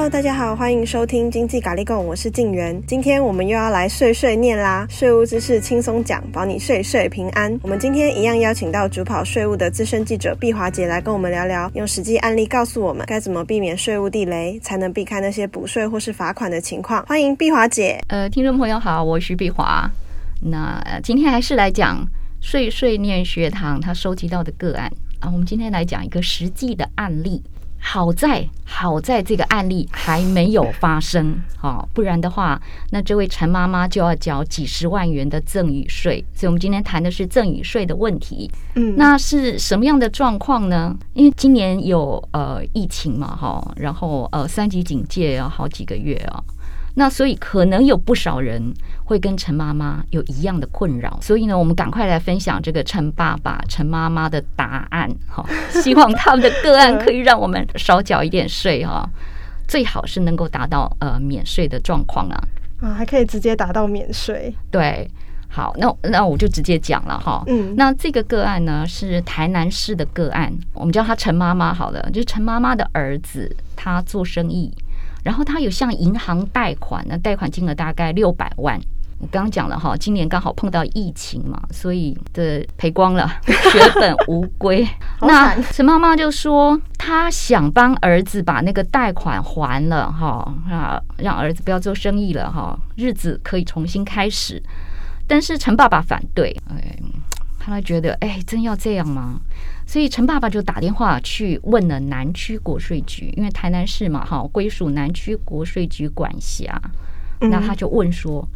Hello，大家好，欢迎收听经济咖喱贡，我是静媛。今天我们又要来碎碎念啦，税务知识轻松讲，保你税税平安。我们今天一样邀请到主跑税务的资深记者碧华姐来跟我们聊聊，用实际案例告诉我们该怎么避免税务地雷，才能避开那些补税或是罚款的情况。欢迎碧华姐。呃，听众朋友好，我是碧华。那今天还是来讲碎碎念学堂他收集到的个案啊，我们今天来讲一个实际的案例。好在好在这个案例还没有发生，哦，不然的话，那这位陈妈妈就要缴几十万元的赠与税。所以，我们今天谈的是赠与税的问题。嗯，那是什么样的状况呢？因为今年有呃疫情嘛，哈，然后呃三级警戒要好几个月啊。那所以可能有不少人会跟陈妈妈有一样的困扰，所以呢，我们赶快来分享这个陈爸爸、陈妈妈的答案哈，希望他们的个案可以让我们少缴一点税哈，最好是能够达到呃免税的状况啊，啊，还可以直接达到免税。对，好，那那我就直接讲了哈，嗯，那这个个案呢是台南市的个案，我们叫他陈妈妈好了，就是陈妈妈的儿子，他做生意。然后他有向银行贷款，那贷款金额大概六百万。我刚刚讲了哈，今年刚好碰到疫情嘛，所以的赔光了，血本无归。那陈妈妈就说，她想帮儿子把那个贷款还了哈，啊，让儿子不要做生意了哈，日子可以重新开始。但是陈爸爸反对，哎。他觉得，哎，真要这样吗？所以陈爸爸就打电话去问了南区国税局，因为台南市嘛，哈，归属南区国税局管辖。那他就问说：“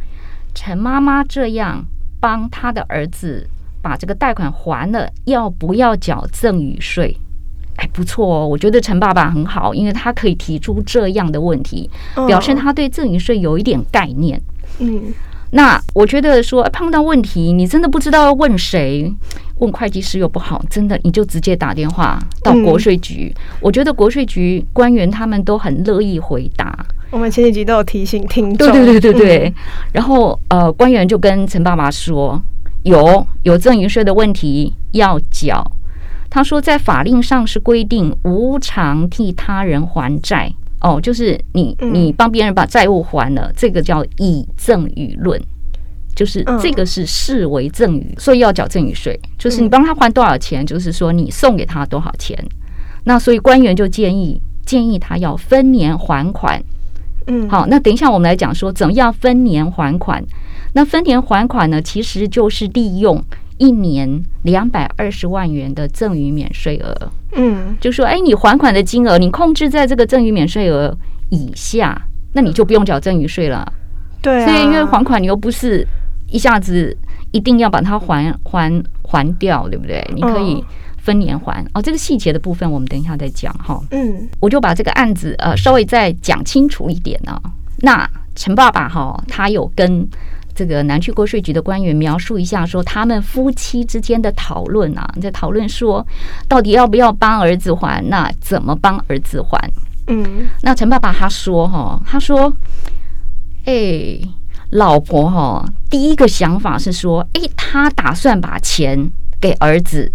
陈妈妈这样帮他的儿子把这个贷款还了，要不要缴赠与税？”哎，不错哦，我觉得陈爸爸很好，因为他可以提出这样的问题，表示他对赠与税有一点概念。嗯。那我觉得说碰到问题，你真的不知道要问谁，问会计师又不好，真的你就直接打电话到国税局。嗯、我觉得国税局官员他们都很乐意回答。我们前几集都有提醒听众，对对对对对。嗯、然后呃，官员就跟陈爸爸说，有有赠与税的问题要缴。他说在法令上是规定无偿替他人还债。哦，就是你你帮别人把债务还了，嗯、这个叫以赠与论，就是这个是视为赠与，所以要缴赠与税。就是你帮他还多少钱，就是说你送给他多少钱。那所以官员就建议建议他要分年还款。嗯，好，那等一下我们来讲说怎么样分年还款。那分年还款呢，其实就是利用。一年两百二十万元的赠与免税额，嗯，就说，哎，你还款的金额，你控制在这个赠与免税额以下，那你就不用缴赠与税了。对啊，所以因为还款你又不是一下子一定要把它还还还掉，对不对？你可以分年还。哦，这个细节的部分我们等一下再讲哈。嗯，我就把这个案子呃稍微再讲清楚一点呢。那陈爸爸哈，他有跟。这个南区国税局的官员描述一下，说他们夫妻之间的讨论啊，在讨论说到底要不要帮儿子还，那怎么帮儿子还？嗯，那陈爸爸他说哈，他说，哎，老婆哈，第一个想法是说，哎，他打算把钱给儿子，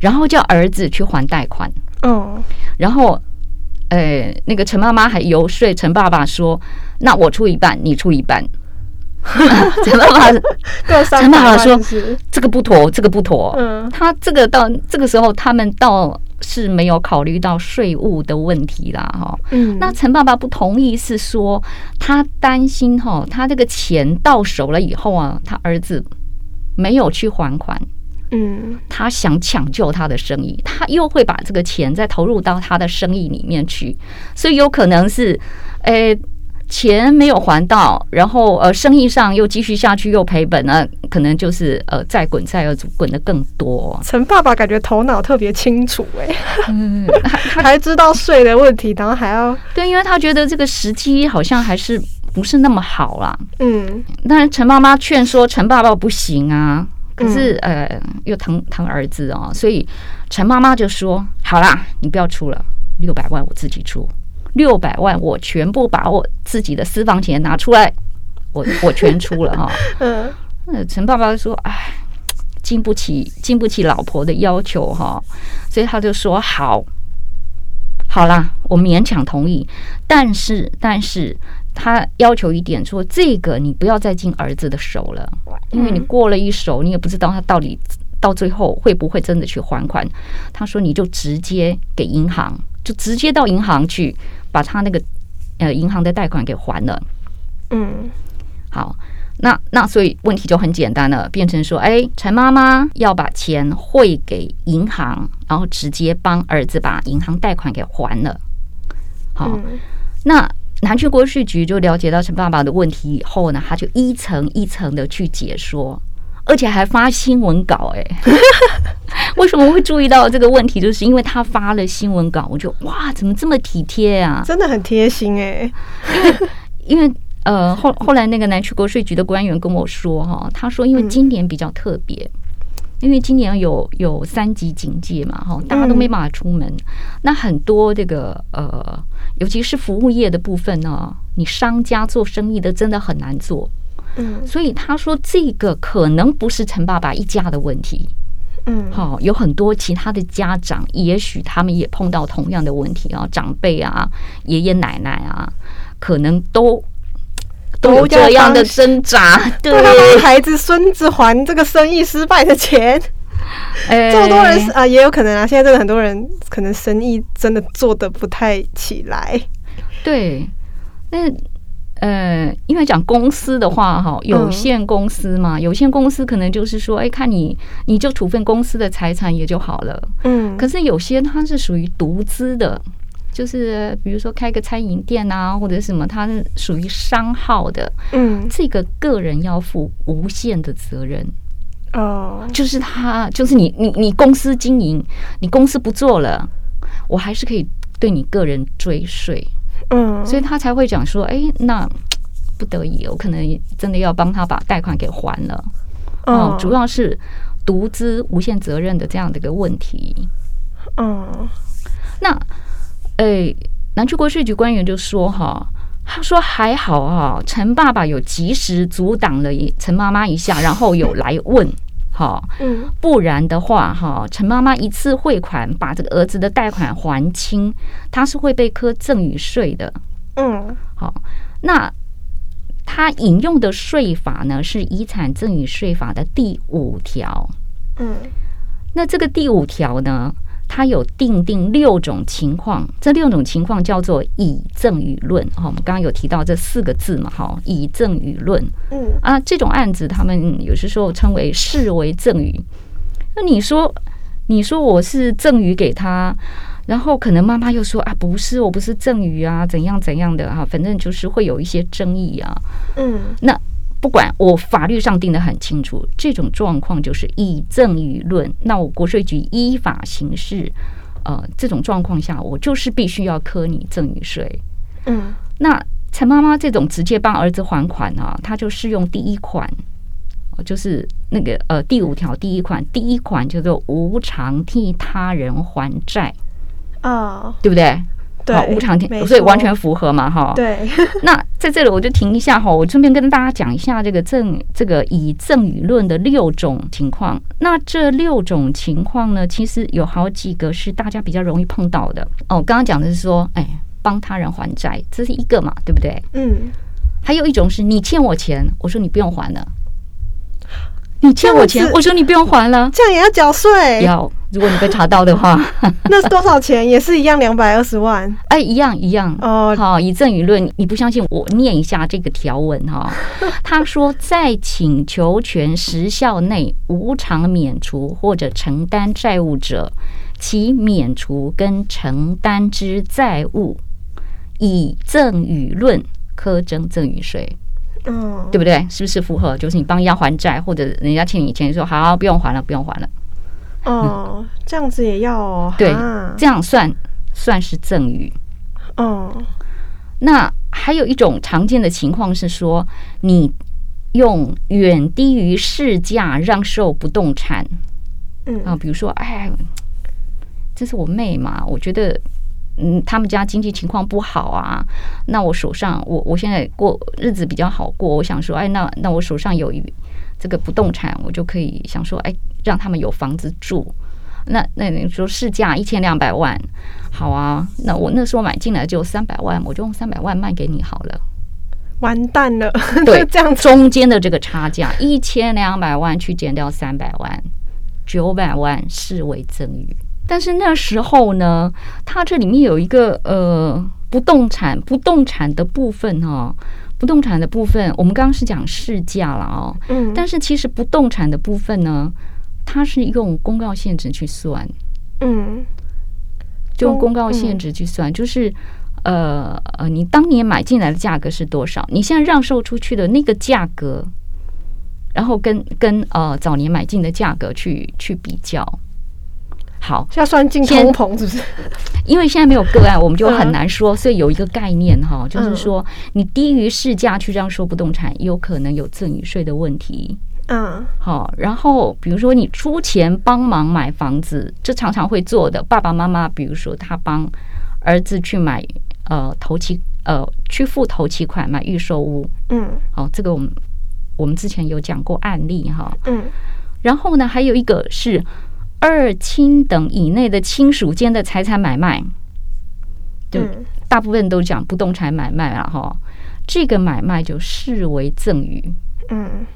然后叫儿子去还贷款。嗯，然后，呃，那个陈妈妈还游说陈爸爸说，那我出一半，你出一半。陈爸爸，陈爸爸说：“这个不妥，这个不妥。”嗯，他这个到这个时候，他们倒是没有考虑到税务的问题啦，哈。嗯，那陈爸爸不同意是说，他担心哈，他这个钱到手了以后啊，他儿子没有去还款，嗯，他想抢救他的生意，他又会把这个钱再投入到他的生意里面去，所以有可能是，诶。钱没有还到，然后呃，生意上又继续下去又赔本，呢可能就是呃，再滚再要滚的更多。陈爸爸感觉头脑特别清楚哎、欸，嗯，他还知道税的问题，然后还要对，因为他觉得这个时机好像还是不是那么好啦。嗯，但是陈妈妈劝说陈爸爸不行啊，可是呃，又疼疼儿子哦，所以陈妈妈就说：“好啦，你不要出了，六百万我自己出。”六百万，我全部把我自己的私房钱拿出来，我我全出了哈。嗯，那陈爸爸说：“哎，经不起经不起老婆的要求哈，所以他就说好，好啦，我勉强同意，但是但是他要求一点说，这个你不要再进儿子的手了，因为你过了一手，你也不知道他到底到最后会不会真的去还款。他说你就直接给银行，就直接到银行去把他那个呃银行的贷款给还了。嗯，好。那那所以问题就很简单了，变成说，哎，陈妈妈要把钱汇给银行，然后直接帮儿子把银行贷款给还了。好，嗯、那南区国税局就了解到陈爸爸的问题以后呢，他就一层一层的去解说，而且还发新闻稿。哎，为什么会注意到这个问题？就是因为他发了新闻稿，我就哇，怎么这么体贴啊？真的很贴心哎，因为因为。呃，后后来那个南区国税局的官员跟我说，哈，他说因为今年比较特别，因为今年有有三级警戒嘛，哈，大家都没办法出门，那很多这个呃，尤其是服务业的部分呢，你商家做生意的真的很难做，嗯，所以他说这个可能不是陈爸爸一家的问题，嗯，好，有很多其他的家长，也许他们也碰到同样的问题啊，长辈啊，爷爷奶奶啊，可能都。都这样的挣扎，对，帮孩子孙子还这个生意失败的钱，欸、这么多人啊，也有可能啊。现在真的很多人可能生意真的做的不太起来。对，那呃，因为讲公司的话，哈，有限公司嘛，嗯、有限公司可能就是说，哎、欸，看你你就处分公司的财产也就好了。嗯，可是有些它是属于独资的。就是比如说开个餐饮店啊，或者什么，它是属于商号的，嗯，这个个人要负无限的责任哦。就是他，就是你，你，你公司经营，你公司不做了，我还是可以对你个人追税，嗯，所以他才会讲说，哎，那不得已，我可能真的要帮他把贷款给还了，哦，主要是独资无限责任的这样的一个问题，嗯，那。哎，南区国税局官员就说：“哈，他说还好啊，陈爸爸有及时阻挡了陈妈妈一下，然后有来问，哈，嗯，不然的话，哈，陈妈妈一次汇款把这个儿子的贷款还清，他是会被科赠与税的，嗯，好，那他引用的税法呢是遗产赠与税法的第五条，嗯，那这个第五条呢？”它有定定六种情况，这六种情况叫做以赠与论。哈，我们刚刚有提到这四个字嘛，哈，以赠与论。嗯啊，这种案子他们有些时候称为视为赠与。那你说，你说我是赠与给他，然后可能妈妈又说啊，不是，我不是赠与啊，怎样怎样的哈，反正就是会有一些争议啊。嗯，那。不管我法律上定的很清楚，这种状况就是以赠与论。那我国税局依法行事，呃，这种状况下，我就是必须要科你赠与税。嗯，那陈妈妈这种直接帮儿子还款啊，她就适用第一款，就是那个呃第五条第一款，第一款叫做无偿替他人还债啊，对不对？对，无偿替，所以完全符合嘛，哈。对。那在这里我就停一下哈，我顺便跟大家讲一下这个赠这个以赠与论的六种情况。那这六种情况呢，其实有好几个是大家比较容易碰到的哦。刚刚讲的是说，哎，帮他人还债，这是一个嘛，对不对？嗯。还有一种是你欠我钱，我说你不用还了。你欠我钱，我说你不用还了，这样也要缴税？要，如果你被查到的话，那是多少钱？也是一样两百二十万？哎，一样一样哦。好，以赠与论，你不相信我念一下这个条文哈。他说，在请求权时效内无偿免除或者承担债务者，其免除跟承担之债务，以赠与论课征赠与税。嗯，对不对？是不是符合？就是你帮人家还债，或者人家欠你钱，说好不用还了，不用还了。哦，嗯、这样子也要哦。对，这样算算是赠与。哦，那还有一种常见的情况是说，你用远低于市价让售不动产。嗯啊，比如说，哎，这是我妹嘛，我觉得。嗯，他们家经济情况不好啊，那我手上我我现在过日子比较好过，我想说，哎，那那我手上有一这个不动产，我就可以想说，哎，让他们有房子住，那那你说市价一千两百万，好啊，那我那时候买进来就三百万，我就用三百万卖给你好了。完蛋了，对，这样中间的这个差价一千两百万去减掉三百万，九百万视为赠与。但是那时候呢，它这里面有一个呃不动产不动产的部分哈，不动产的部分，我们刚刚是讲市价了哦，嗯，但是其实不动产的部分呢，它是用公告限值去算，嗯，就用公告限值去算，就是呃呃，你当年买进来的价格是多少？你现在让售出去的那个价格，然后跟跟呃早年买进的价格去去比较。好，要算进通膨是不是？因为现在没有个案，我们就很难说。所以有一个概念哈，就是说你低于市价去这样说不动产，有可能有赠与税的问题。嗯，好。然后比如说你出钱帮忙买房子，这常常会做的。爸爸妈妈，比如说他帮儿子去买呃头期呃去付头期款买预售屋。嗯，好，这个我们我们之前有讲过案例哈。嗯，然后呢，还有一个是。二亲等以内的亲属间的财产买卖，就，大部分都讲不动产买卖了哈。这个买卖就视为赠与，嗯。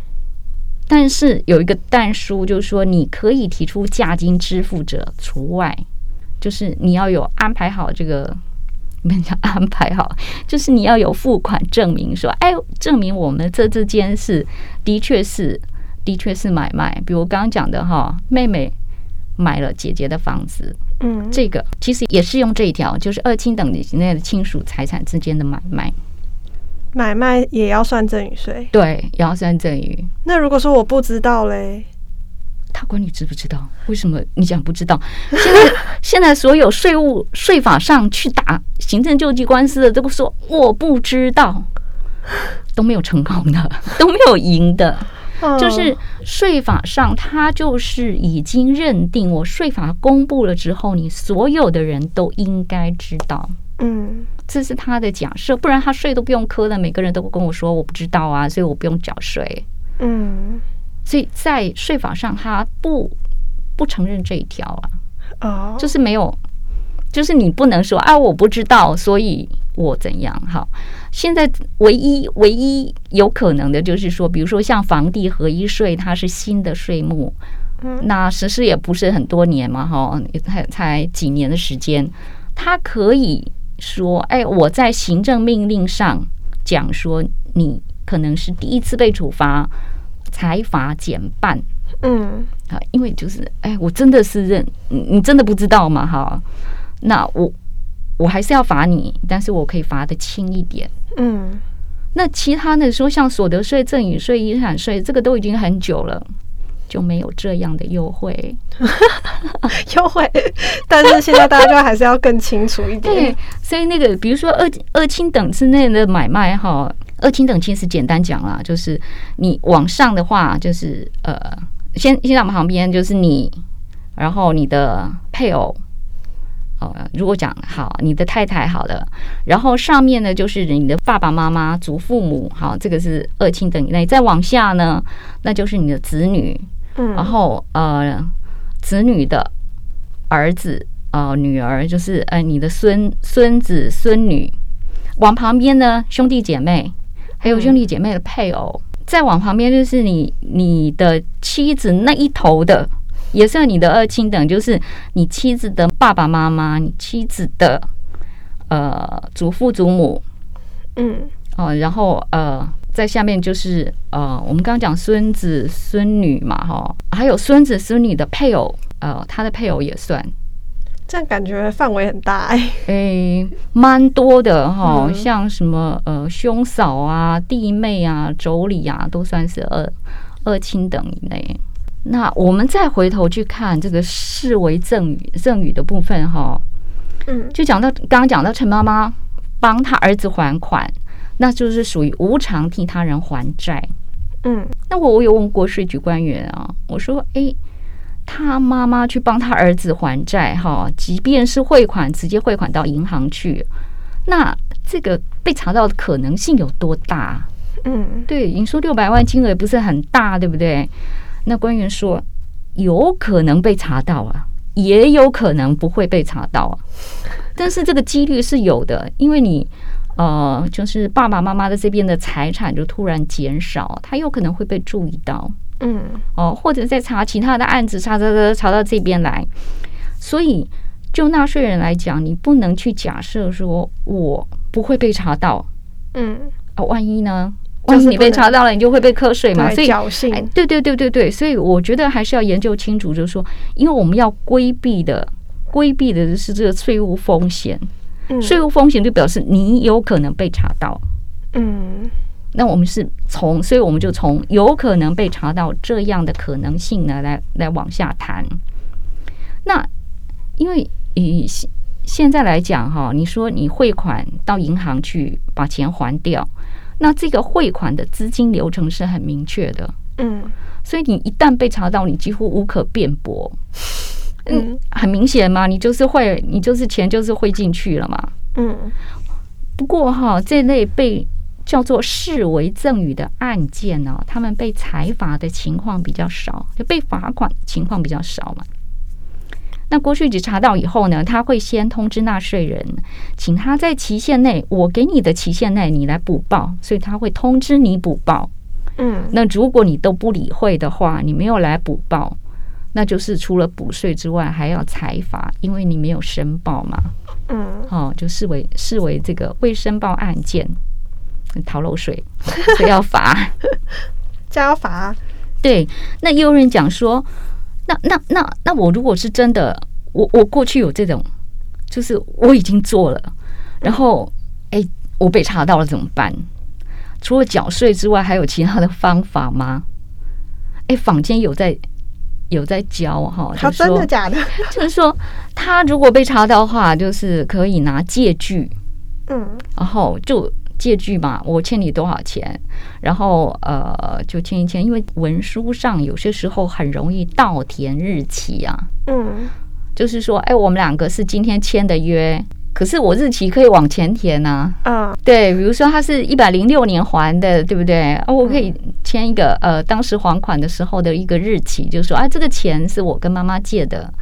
但是有一个但书，就是说你可以提出价金支付者除外，就是你要有安排好这个，你们讲安排好，就是你要有付款证明，说哎，证明我们这之间是的确是的确是买卖。比如刚刚讲的哈，妹妹。买了姐姐的房子，嗯，这个其实也是用这一条，就是二亲等以内的亲属财产之间的买卖，买卖也要算赠与税，对，也要算赠与。那如果说我不知道嘞，他管你知不知道？为什么你讲不知道？现在 现在所有税务税法上去打行政救济官司的，都说我不知道，都没有成功的，都没有赢的。就是税法上，他就是已经认定，我税法公布了之后，你所有的人都应该知道。嗯，这是他的假设，不然他税都不用课了。每个人都跟我说我不知道啊，所以我不用缴税。嗯，所以在税法上，他不不承认这一条啊。哦，就是没有，就是你不能说啊，我不知道，所以我怎样？好。现在唯一唯一有可能的就是说，比如说像房地合一税，它是新的税目，嗯，那实施也不是很多年嘛，哈，才才几年的时间，它可以说，哎，我在行政命令上讲说，你可能是第一次被处罚，财罚减半，嗯，啊，因为就是，哎，我真的是认，你真的不知道嘛？哈，那我。我还是要罚你，但是我可以罚的轻一点。嗯，那其他的说像所得税、赠与税、遗产税，这个都已经很久了，就没有这样的优惠。优惠，但是现在大家就还是要更清楚一点。对，所以那个比如说二二亲等之内的买卖哈，二亲等其实简单讲啦，就是你往上的话，就是呃，先先在我们旁边就是你，然后你的配偶。哦，如果讲好你的太太好了，然后上面呢就是你的爸爸妈妈、祖父母，好，这个是二亲等以内。再往下呢，那就是你的子女，嗯，然后呃，子女的儿子、呃女儿，就是呃你的孙孙子、孙女。往旁边呢，兄弟姐妹，还有兄弟姐妹的配偶。再往旁边就是你你的妻子那一头的。也算你的二亲等，就是你妻子的爸爸妈妈，你妻子的呃祖父祖母，嗯，哦，然后呃，在下面就是呃，我们刚刚讲孙子孙女嘛，哈，还有孙子孙女的配偶，呃，他的配偶也算。这样感觉范围很大哎，诶，蛮多的哈，嗯、像什么呃兄嫂啊、弟妹啊、妯娌啊，都算是二二亲等以内。那我们再回头去看这个视为赠与赠与的部分哈，嗯，就讲到刚刚讲到陈妈妈帮他儿子还款，那就是属于无偿替他人还债，嗯，那我我有问过税局官员啊，我说，诶，他妈妈去帮他儿子还债哈，即便是汇款直接汇款到银行去，那这个被查到的可能性有多大？嗯，对，你说六百万金额也不是很大，对不对？那官员说，有可能被查到啊，也有可能不会被查到啊。但是这个几率是有的，因为你呃，就是爸爸妈妈的这边的财产就突然减少，他有可能会被注意到。嗯，哦，或者在查其他的案子，查查查查到这边来，所以就纳税人来讲，你不能去假设说我不会被查到。嗯，啊，万一呢？万一你被查到了，你就会被课税嘛。所以侥幸，对对对对对，所以我觉得还是要研究清楚，就是说，因为我们要规避的，规避的是这个税务风险。嗯，税务风险就表示你有可能被查到。嗯。那我们是从，所以我们就从有可能被查到这样的可能性呢，来来往下谈。那因为以现在来讲哈，你说你汇款到银行去把钱还掉，那这个汇款的资金流程是很明确的，嗯，所以你一旦被查到，你几乎无可辩驳，嗯，很明显嘛，你就是汇，你就是钱就是汇进去了嘛，嗯。不过哈，这类被叫做视为赠与的案件呢，他们被裁罚的情况比较少，就被罚款情况比较少嘛。那国税局查到以后呢，他会先通知纳税人，请他在期限内，我给你的期限内你来补报，所以他会通知你补报。嗯，那如果你都不理会的话，你没有来补报，那就是除了补税之外，还要裁罚，因为你没有申报嘛。嗯，哦，就视为视为这个未申报案件。逃漏税，所以要罚，这要罚。对，那也有人讲说，那那那那我如果是真的，我我过去有这种，就是我已经做了，然后哎，我被查到了怎么办？除了缴税之外，还有其他的方法吗？哎，坊间有在有在教哈，他真的假的？就是说，他如果被查到的话，就是可以拿借据，嗯，然后就。借据嘛，我欠你多少钱，然后呃就签一签，因为文书上有些时候很容易倒填日期啊。嗯，就是说，哎，我们两个是今天签的约，可是我日期可以往前填呐。嗯，对，比如说他是一百零六年还的，对不对？哦，我可以签一个呃当时还款的时候的一个日期，就说啊，这个钱是我跟妈妈借的，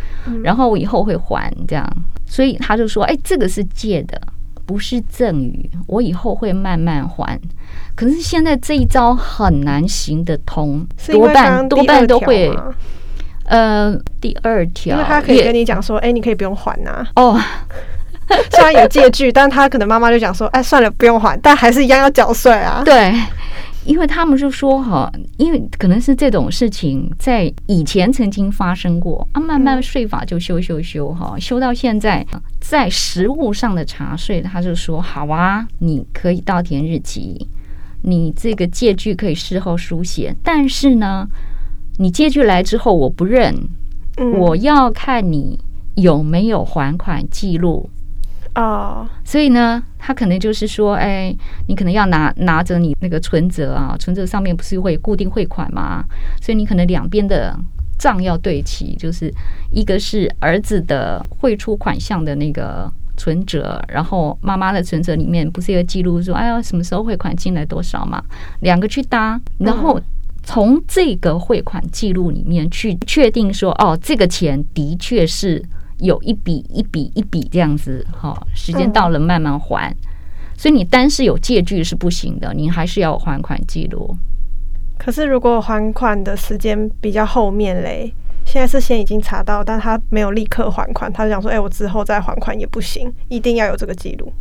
然后我以后会还这样，所以他就说，哎，这个是借的。不是赠与，我以后会慢慢还。可是现在这一招很难行得通，多半多半都会。呃，第二条，因为他可以跟你讲说，哎，你可以不用还呐。哦，虽然有借据，但他可能妈妈就讲说，哎，算了，不用还，但还是一样要缴税啊。对。因为他们就说哈，因为可能是这种事情在以前曾经发生过啊，慢慢税法就修修修哈，修到现在，在实物上的查税，他就说好啊，你可以到填日期，你这个借据可以事后书写，但是呢，你借据来之后我不认，我要看你有没有还款记录。哦，oh. 所以呢，他可能就是说，哎，你可能要拿拿着你那个存折啊，存折上面不是会固定汇款吗？所以你可能两边的账要对齐，就是一个是儿子的汇出款项的那个存折，然后妈妈的存折里面不是有记录说，哎呀，什么时候汇款进来多少嘛？两个去搭，然后从这个汇款记录里面去确定说，哦，这个钱的确是。有一笔一笔一笔这样子，哈，时间到了慢慢还，嗯、所以你单是有借据是不行的，你还是要有还款记录。可是如果还款的时间比较后面嘞，现在是先已经查到，但他没有立刻还款，他就想说，哎、欸，我之后再还款也不行，一定要有这个记录。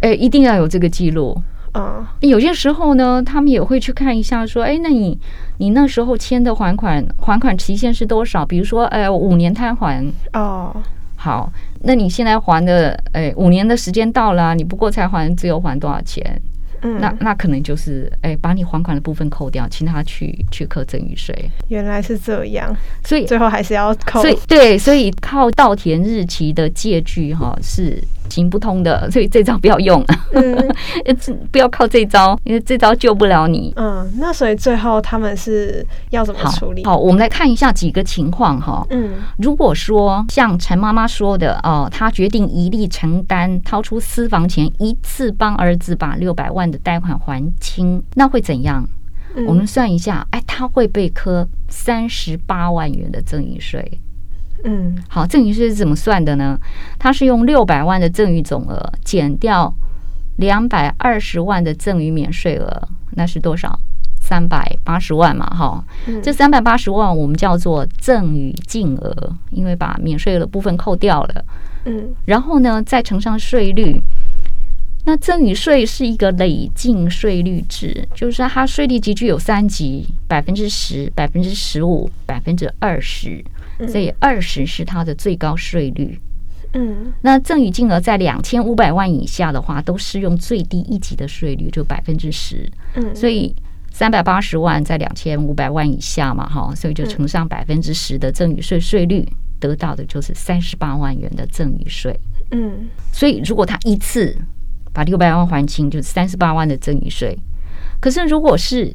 哎、欸，一定要有这个记录。嗯，有些时候呢，他们也会去看一下，说，哎、欸，那你你那时候签的还款还款期限是多少？比如说，哎、欸，五年摊还哦。好，那你现在还的，哎，五年的时间到了，你不过才还只有还多少钱？嗯，那那可能就是，哎，把你还款的部分扣掉，请他去去课赠与税。原来是这样，所以最后还是要扣。所以对，所以靠稻田日期的借据哈是。行不通的，所以这招不要用，嗯、不要靠这招，因为这招救不了你。嗯，那所以最后他们是要怎么处理？好，好，我们来看一下几个情况哈。嗯，如果说像陈妈妈说的哦，她决定一力承担，掏出私房钱一次帮儿子把六百万的贷款还清，那会怎样？嗯、我们算一下，哎，他会被科三十八万元的赠与税。嗯，好，赠与税是怎么算的呢？它是用六百万的赠与总额减掉两百二十万的赠与免税额，那是多少？三百八十万嘛，哈，嗯、这三百八十万我们叫做赠与净额，因为把免税额的部分扣掉了，嗯，然后呢再乘上税率。那赠与税是一个累进税率制，就是它税率级距有三级，百分之十、百分之十五、百分之二十，所以二十是它的最高税率。嗯，那赠与金额在两千五百万以下的话，都适用最低一级的税率，就百分之十。嗯，所以三百八十万在两千五百万以下嘛，哈，所以就乘上百分之十的赠与税税率，得到的就是三十八万元的赠与税。嗯，所以如果他一次把六百万还清，就是三十八万的赠与税。可是，如果是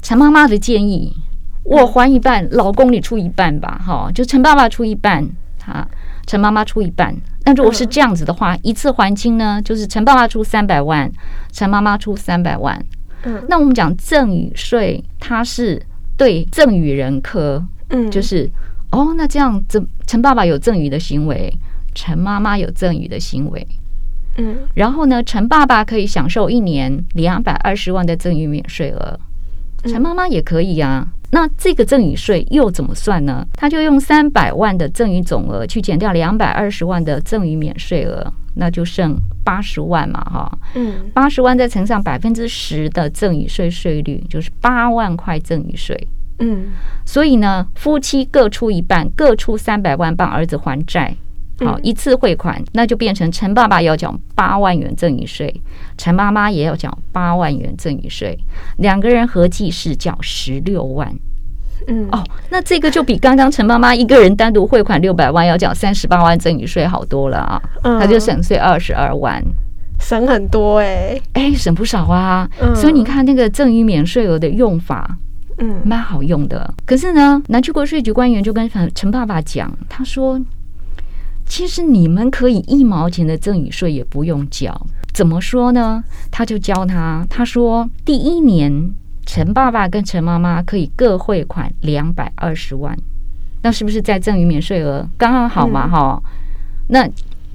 陈妈妈的建议，我还一半，老公你出一半吧，哈，就陈爸爸出一半，哈，陈妈妈出一半。那如果是这样子的话，一次还清呢，就是陈爸爸出三百万，陈妈妈出三百万。嗯，那我们讲赠与税，它是对赠与人科，嗯，就是哦，那这样子，陈爸爸有赠与的行为，陈妈妈有赠与的行为。嗯，然后呢，陈爸爸可以享受一年两百二十万的赠与免税额，陈妈妈也可以啊。那这个赠与税又怎么算呢？他就用三百万的赠与总额去减掉两百二十万的赠与免税额，那就剩八十万嘛，哈。嗯，八十万再乘上百分之十的赠与税税率，就是八万块赠与税。嗯，所以呢，夫妻各出一半，各出三百万帮儿子还债。好，一次汇款，那就变成陈爸爸要缴八万元赠与税，陈妈妈也要缴八万元赠与税，两个人合计是缴十六万。嗯，哦，那这个就比刚刚陈妈妈一个人单独汇款六百万要缴三十八万赠与税好多了啊，他、嗯、就省税二十二万，省很多哎、欸，哎、欸，省不少啊。嗯、所以你看那个赠与免税额的用法，嗯，蛮好用的。可是呢，南区国税局官员就跟陈陈爸爸讲，他说。其实你们可以一毛钱的赠与税也不用交，怎么说呢？他就教他，他说第一年陈爸爸跟陈妈妈可以各汇款两百二十万，那是不是在赠与免税额刚刚好嘛？哈、嗯，那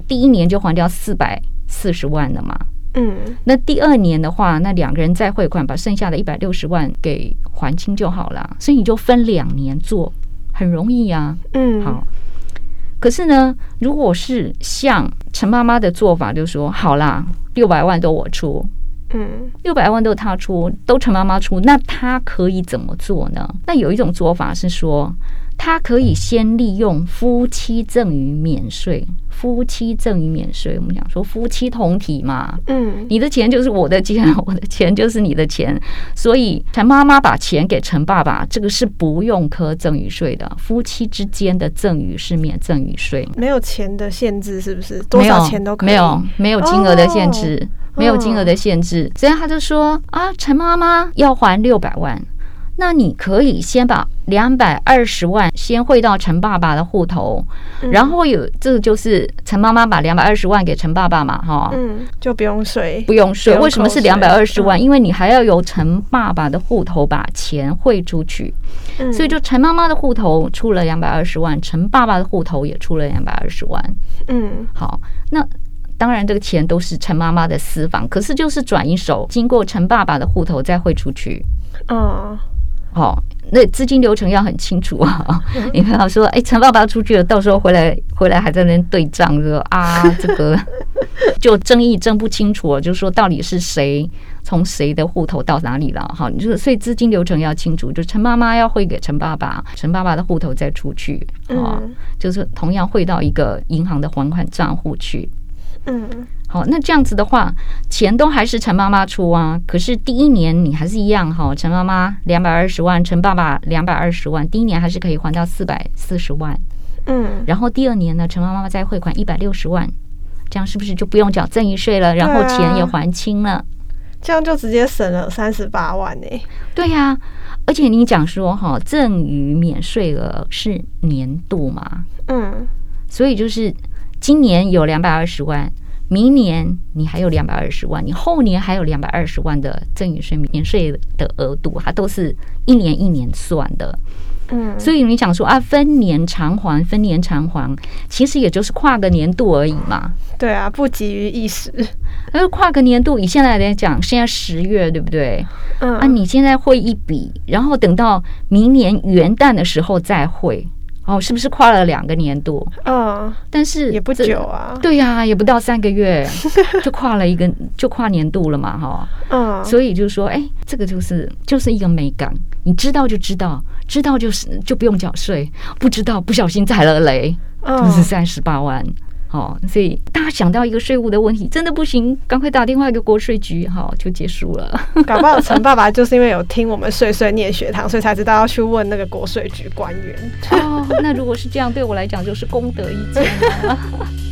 第一年就还掉四百四十万了嘛。嗯，那第二年的话，那两个人再汇款，把剩下的一百六十万给还清就好了。所以你就分两年做，很容易呀、啊。嗯，好。可是呢，如果是像陈妈妈的做法，就说好啦，六百万都我出，嗯，六百万都他出，都陈妈妈出，那他可以怎么做呢？那有一种做法是说。他可以先利用夫妻赠与免税，夫妻赠与免税，我们讲说夫妻同体嘛，嗯，你的钱就是我的钱，我的钱就是你的钱，所以陈妈妈把钱给陈爸爸，这个是不用科赠与税的，夫妻之间的赠与是免赠与税，没有钱的限制，是不是？多少钱都可以？没有，没有金额的限制，哦、没有金额的限制，所以他就说啊，陈妈妈要还六百万。那你可以先把两百二十万先汇到陈爸爸的户头，嗯、然后有这个就是陈妈妈把两百二十万给陈爸爸嘛，哈，嗯，就不用税，不用税。为什么是两百二十万？嗯、因为你还要由陈爸爸的户头把钱汇出去，嗯、所以就陈妈妈的户头出了两百二十万，陈爸爸的户头也出了两百二十万。嗯，好，那当然这个钱都是陈妈妈的私房，可是就是转一手，经过陈爸爸的户头再汇出去。嗯。好、哦，那资金流程要很清楚啊！你不要说，哎、欸，陈爸爸出去了，到时候回来回来还在那边对账，说啊，这个就争议争不清楚，就是说到底是谁从谁的户头到哪里了？哈，你就是所以资金流程要清楚，就陈妈妈要汇给陈爸爸，陈爸爸的户头再出去啊，就是同样汇到一个银行的还款账户去。嗯，好，那这样子的话，钱都还是陈妈妈出啊。可是第一年你还是一样哈，陈妈妈两百二十万，陈爸爸两百二十万，第一年还是可以还到四百四十万。嗯，然后第二年呢，陈妈妈再汇款一百六十万，这样是不是就不用缴赠与税了？然后钱也还清了，这样就直接省了三十八万呢？对呀，而且你讲说哈，赠与免税额是年度嘛？嗯，所以就是。今年有两百二十万，明年你还有两百二十万，你后年还有两百二十万的赠与税免税的额度，它都是一年一年算的。嗯，所以你想说啊，分年偿还，分年偿还，其实也就是跨个年度而已嘛。对啊，不急于一时。而跨个年度，以现在来讲，现在十月对不对？嗯，啊，你现在汇一笔，然后等到明年元旦的时候再汇。哦，是不是跨了两个年度？嗯，但是也不久啊。对呀、啊，也不到三个月，就跨了一个，就跨年度了嘛，哈。嗯，所以就是说，哎，这个就是就是一个美感，你知道就知道，知道就是就不用缴税，不知道不小心踩了雷，就是三十八万。哦，所以大家想到一个税务的问题，真的不行，赶快打电话给国税局，好，就结束了。搞不好陈爸爸就是因为有听我们碎碎念学堂，所以才知道要去问那个国税局官员。哦，那如果是这样，对我来讲就是功德一件。